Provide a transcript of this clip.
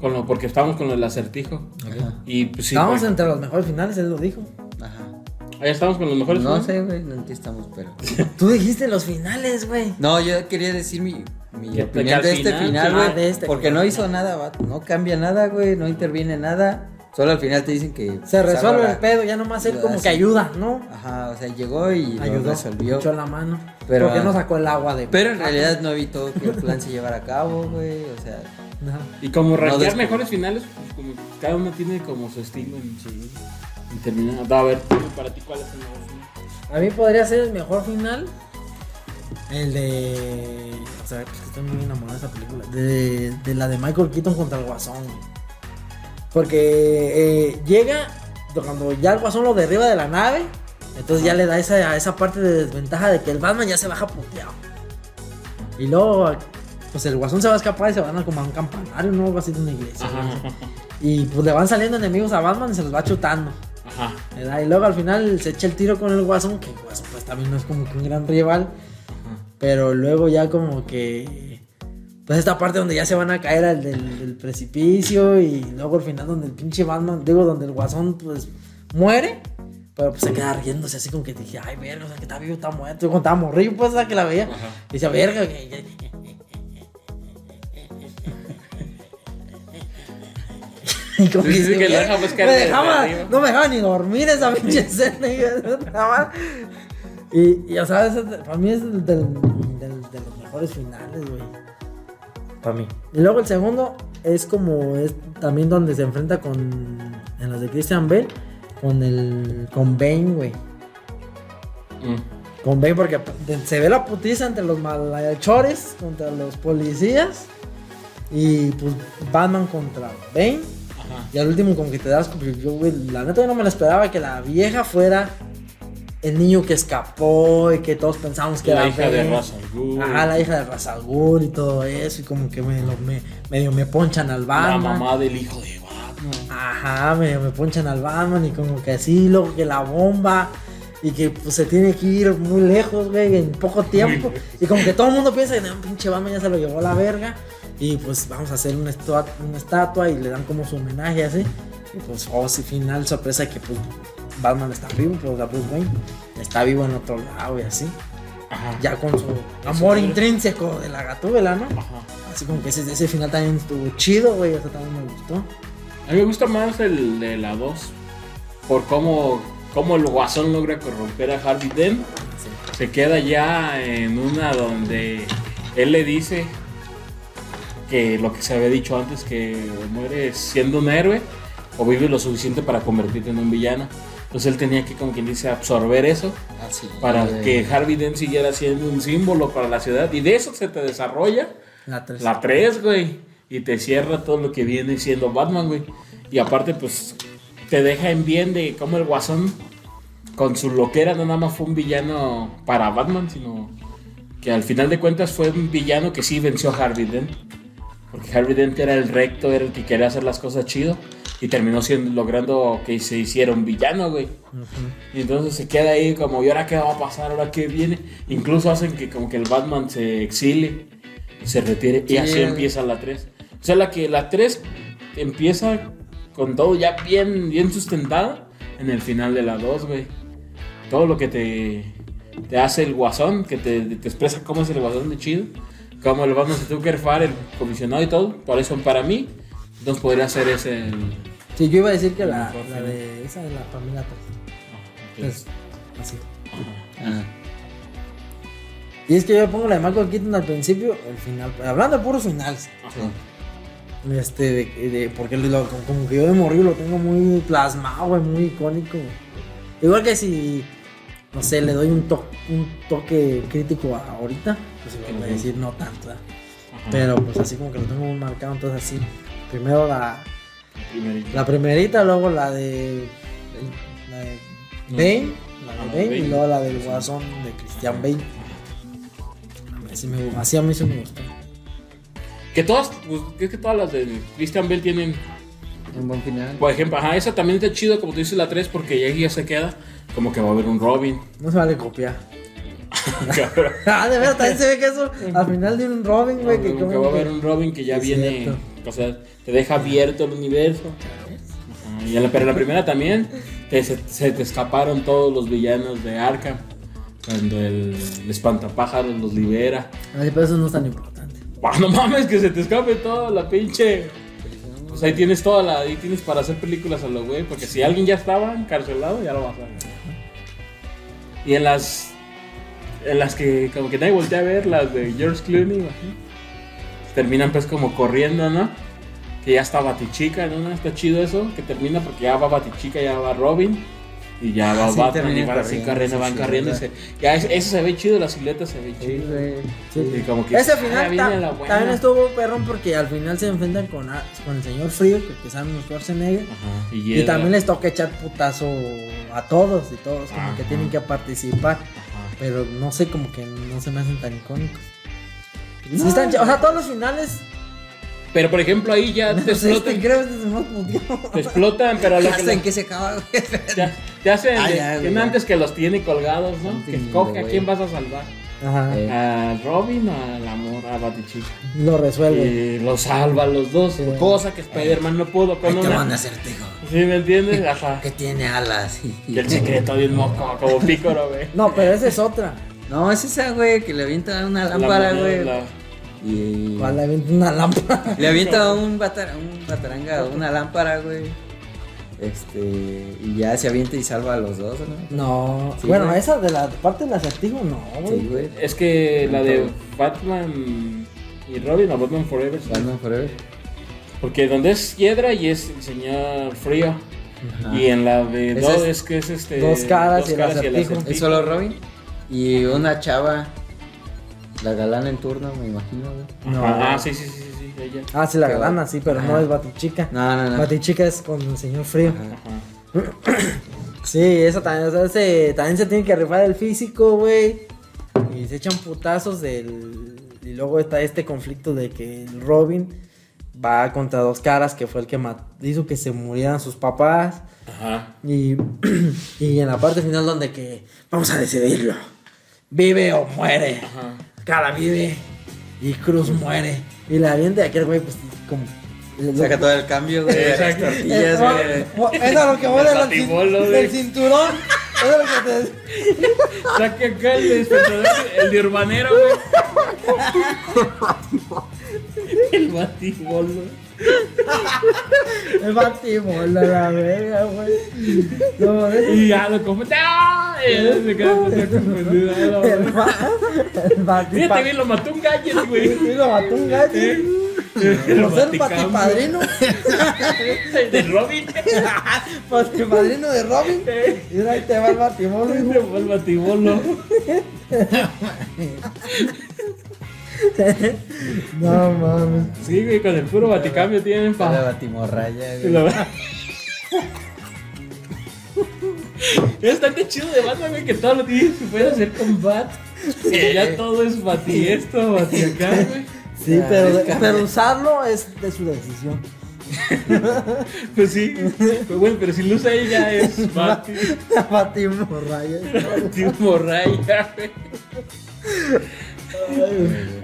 Con lo, porque estábamos con del acertijo. Ajá. Y pues sí. Estábamos güey. entre los mejores finales, él lo dijo. Ajá. Ahí estamos con los mejores. No ¿no? sé, güey, no en qué estamos, pero. Tú dijiste los finales, güey. No, yo quería decir mi, mi Que- que opinión al de este final, güey. Ah, de este porque final. no hizo nada, vato, no cambia nada, güey, no interviene nada. Solo al final te dicen que. Se pues, resuelve ahora- el pedo, ya nomás él como Así. que ayuda, ¿no? Ajá, o sea, llegó y lo Ayudó, resolvió. echó la mano. Pero- ¿Por qué no sacó el agua de.? Pero en realidad no evitó que el plan se llevara a cabo, güey. O sea, Ajá. Y como rankear mejores finales, pues como que cada uno tiene como su estilo en su. En terminar. A ver, para ti, ¿cuál es el mejor final? A mí podría ser el mejor final. El de. O sea, pues que estoy muy enamorado de esa película. De, de la de Michael Keaton contra el Guasón. güey. Porque eh, llega cuando ya el Guasón lo derriba de la nave. Entonces ya le da esa, esa parte de desventaja de que el Batman ya se baja puteado. Y luego, pues el Guasón se va a escapar y se van a como a un campanario, ¿no? Algo así de una iglesia. Ajá, ajá, Y pues le van saliendo enemigos a Batman y se los va chutando. ajá. ¿verdad? Y luego al final se echa el tiro con el Guasón, que el Guasón pues también no es como que un gran rival. Pero luego ya como que... Pues esta parte donde ya se van a caer al del, del precipicio y luego al final donde el pinche Batman, digo, donde el Guasón pues muere. Pero pues se queda riéndose así como que dije, ay, verga, o sea, que está vivo, está muerto. Yo cuando estaba morrido, pues, o sea, que la veía. Y decía, verga, que... que- Y como que lo "Verga, deja buscar me dejaba- arriba". no me dejaba ni dormir esa pinche escena. y, y, y, o sea, para mí es del, del- del- de los mejores finales, güey. Para mí. Y luego el segundo es como es también donde se enfrenta con en las de Christian Bale con el con Bane, güey. Mm. Con Bane porque se ve la putiza entre los malhechores contra los policías y pues Batman contra Bane. Ajá. Y al último como que te das yo, güey, la neta yo no me lo esperaba que la vieja fuera el niño que escapó y que todos pensábamos que La era hija de. Ajá, la hija de Razagul y todo eso y como que me, lo- me- medio me ponchan al La Batman. mamá del hijo de Batman. Ajá, me, me ponchan al Batman y como que así, luego que la bomba y que pues se tiene que ir muy lejos, güey, en poco tiempo. Y como que todo el mundo piensa que no, pinche Batman ya se lo llevó a la verga. Y pues vamos a hacer una, estua- una estatua y le dan como su homenaje así. Y pues, oh, sí, final, sorpresa que pues Batman está vivo, pues la Bruce Wayne está vivo en otro lado y así. Ajá. Ya con su amor intrínseco de la gatúbela, ¿no? Ajá. Así como que ese, ese final también estuvo chido, güey, eso también me gustó. A mí me gusta más el de la 2. Por cómo, cómo el guasón logra corromper a Harvey Dent. Se queda ya en una donde él le dice que lo que se había dicho antes, que muere siendo un héroe o vive lo suficiente para convertirte en un villano. Entonces él tenía que, como quien dice, absorber eso así. para güey. que Harvey Dent siguiera siendo un símbolo para la ciudad. Y de eso se te desarrolla La 3. la 3, güey. Y te cierra todo lo que viene siendo Batman, güey. Y aparte, pues, te deja en bien de cómo el Guasón, con su loquera, no nada más fue un villano para Batman, sino que al final de cuentas fue un villano que sí venció a Harvey Dent. Porque Harvey Dent era el recto, era el que quería hacer las cosas chido. Y terminó siendo, logrando que se hiciera un villano, güey. Y entonces se queda ahí como, ¿y ahora qué va a pasar? ¿Ahora qué viene? Incluso hacen que como que el Batman se exile, se retire y Sí, así eh. empieza la 3. O sea, la que la 3 empieza con todo ya bien, bien sustentado en el final de la 2, güey. Todo lo que te, te hace el guasón, que te, te expresa cómo es el guasón de chido, cómo el Batman se tuvo que el comisionado y todo. Por eso para mí, entonces podría ser ese el... Sí, yo iba a decir que la, Mejor la de esa de la familia 3. Es así. Ajá. Y es que yo pongo la de Michael Keaton al principio, el final. Hablando de puros finales. Ajá. Este, de, de- porque lo- como que yo de morir lo tengo muy plasmado, güey, muy icónico. Igual que si, no sé, le doy un, to- un toque crítico a ahorita, pues igual voy a decir no tanto. Pero pues así como que lo tengo muy marcado, entonces así. Primero la, La primerita, luego la de. La de Bane, la de Ah, Bane, Bane. y luego la del Guasón de Christian Bale. Así, me, así a mí sí me gustó. Que todas, pues, es que todas las de Christian Bell tienen, Un buen final. por ejemplo, ajá, esa también está chido, como tú dices, la 3, porque ya, ya se queda, como que va a haber un Robin. No se vale copiar. Ah, de verdad, también se ve que eso al final de un Robin, güey, que como como que va a que- haber un Robin que ya viene cierto. O sea, te deja abierto el universo. Ajá, y en la, pero en la primera también te- se, se te escaparon todos los villanos de Arkham. Cuando el, el espantapájaros los libera. Ay, pero eso no es tan importante. No mames, que se te escape toda la pinche. Pues ahí tienes toda la. Ahí tienes para hacer películas a lo güey. Porque si alguien ya estaba encarcelado, ya lo vas a ver. Y en las. En las que como que nadie voltea a ver, las de George Clooney, así, terminan pues como corriendo, ¿no? Que ya está Batichica, ¿no? Está chido eso, que termina porque ya va Batichica, ya va Robin. Y ya va Ah, sí, Batman y van así corriendo, sí, van sí, corriendo. y ¿verdad? se- ya es- eso se ve chido, la silueta se ve Sí, chido. güey. Sí. Y como que Ese ah, final viene ta- la buena. también estuvo perrón porque al final se enfrentan con, a- con el señor Frío, que es Arnold Schwarzenegger. Ajá, y, Y también les toca echar putazo a todos y todos como que tienen que participar. Pero no sé, como que no se me hacen tan icónicos. Sí están o sea, todos los finales. Pero por ejemplo ahí ya te No este explotan, creo que es el más puteado. te explotan, pero lo que Hasta en lo- que se acaba, güey. ya, te hacen de- ya, que antes que los tiene colgados, ¿no? Que escoge a quién vas a salvar. Ajá. Eh. A Robin o al amor, a Batichica. Lo resuelve. Y los salva a los dos, Sí. cosa que Spider-Man no pudo con Ahí te una. van a acertijo. ¿Sí me entiendes? Ajá. Que tiene alas. Y el secreto de un moco, como pícoro, güey. No, pero esa es otra. No, es esa, güey, que le avienta una lámpara, La- güey. la- Y. ¿Cuál le avienta una lámpara? Le avienta un, batar- un bataranga, una lámpara, güey. Este. Y ya se avienta y salva a los dos, ¿no? No. Sí, bueno, güey. esa de la parte del acertijo, no, güey. Sí, güey. Es que la de Batman y Robin o Batman Forever. sí. Batman Forever. Porque donde es Hiedra y es el señor Frío. Ajá. Y en la de dos es- es que es este. Dos caras y el acertijo. Es solo Robin. Y una chava. La galana en turno, me imagino, güey. No. Ah, sí, sí, sí, sí, sí, ella. Ah, sí, la Qué galana, va- sí, pero no es Batichica. No, no, no. Batichica es con el señor Frío. Ajá. Ajá. Sí, eso también, o sea, se- también se tiene que rifar el físico, güey. Y se echan putazos del... Y luego está este conflicto de que el Robin va contra dos caras, que fue el que ma- hizo que se murieran sus papás. Ajá. Y, y en la parte final donde que vamos a decidirlo. Vive o muere. Ajá. Cara vive y Cruz muere. Y la avienta y aquel güey pues como... Saca todo el cambio, güey. de las Exacto. tortillas, Eh, güey. Eso es lo que El del, del cinturón. Eso es lo que te... Saca acá el despertador, el de urbanero, güey. el batibolo. El batibola, la verga, güey. No, es- Y ya lo come. ¡Ah! Y se queda el güey. ba- el Fíjate bien, lo mató un gadget, güey. Sí, lo mató un gallo. El Por ser patipadrino. El de Robin. Patipadrino de Robin. Y ahí te va el batibolo, hijo. fue el batibolo. No mames. Sí, güey, con el puro baticambio tienen La pa. batimorraya, güey. lo- Es tan chido de Batman, güey, que todo lo tienes se puede hacer con Bat. Y ya todo es bati esto, bati acá, güey. Sí, Ya, pero, es que- pero usarlo es de su decisión. Pues sí. Pues bueno, pero si lo usa ella es bati. Batimorraya. Bati morraya, güey. Ay,